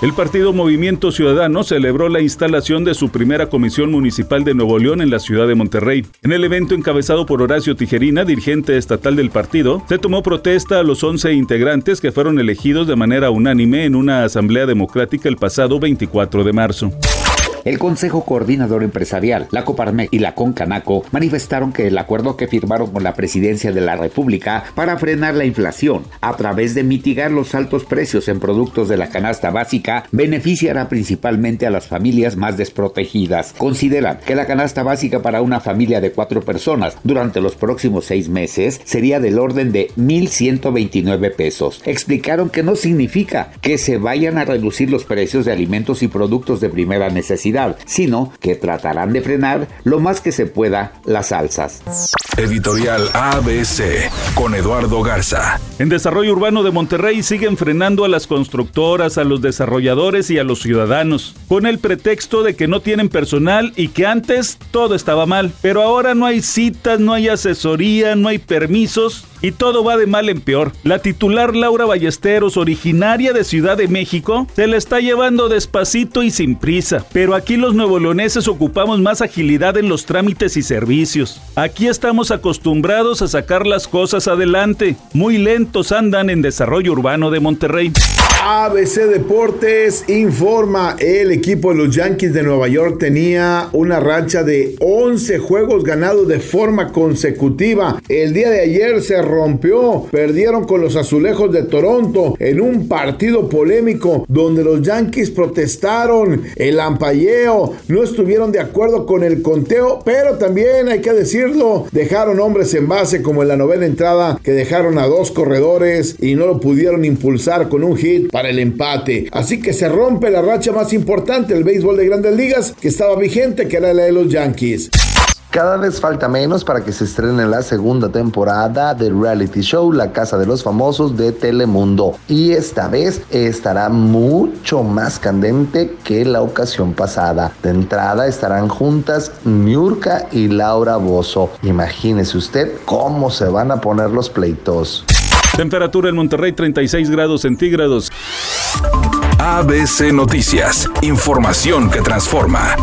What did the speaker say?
El partido Movimiento Ciudadano celebró la instalación de su primera comisión municipal de Nuevo León en la ciudad de Monterrey. En el evento encabezado por Horacio Tijerina, dirigente estatal del partido, se tomó protesta a los 11 integrantes que fueron elegidos de manera unánime en una asamblea democrática el pasado 24 de marzo. El Consejo Coordinador Empresarial, la Coparmex y la Concanaco manifestaron que el acuerdo que firmaron con la Presidencia de la República para frenar la inflación a través de mitigar los altos precios en productos de la canasta básica beneficiará principalmente a las familias más desprotegidas. Consideran que la canasta básica para una familia de cuatro personas durante los próximos seis meses sería del orden de 1.129 pesos. Explicaron que no significa que se vayan a reducir los precios de alimentos y productos de primera necesidad sino que tratarán de frenar lo más que se pueda las alzas. Editorial ABC con Eduardo Garza. En desarrollo urbano de Monterrey siguen frenando a las constructoras, a los desarrolladores y a los ciudadanos, con el pretexto de que no tienen personal y que antes todo estaba mal. Pero ahora no hay citas, no hay asesoría, no hay permisos y todo va de mal en peor. La titular Laura Ballesteros, originaria de Ciudad de México, se la está llevando despacito y sin prisa. Pero aquí los nuevo-leoneses ocupamos más agilidad en los trámites y servicios. Aquí estamos acostumbrados a sacar las cosas adelante. Muy lentos andan en desarrollo urbano de Monterrey. ABC Deportes informa, el equipo de los Yankees de Nueva York tenía una racha de 11 juegos ganados de forma consecutiva. El día de ayer se rompió, perdieron con los azulejos de Toronto en un partido polémico donde los Yankees protestaron el ampalleo, no estuvieron de acuerdo con el conteo, pero también hay que decirlo, dejaron hombres en base como en la novena entrada que dejaron a dos corredores y no lo pudieron impulsar con un hit para el empate. Así que se rompe la racha más importante del béisbol de grandes ligas que estaba vigente, que era la de los Yankees. Cada vez falta menos para que se estrene la segunda temporada del reality show La Casa de los Famosos de Telemundo. Y esta vez estará mucho más candente que la ocasión pasada. De entrada estarán juntas Miurka y Laura Bozo. Imagínese usted cómo se van a poner los pleitos. Temperatura en Monterrey 36 grados centígrados. ABC Noticias. Información que transforma.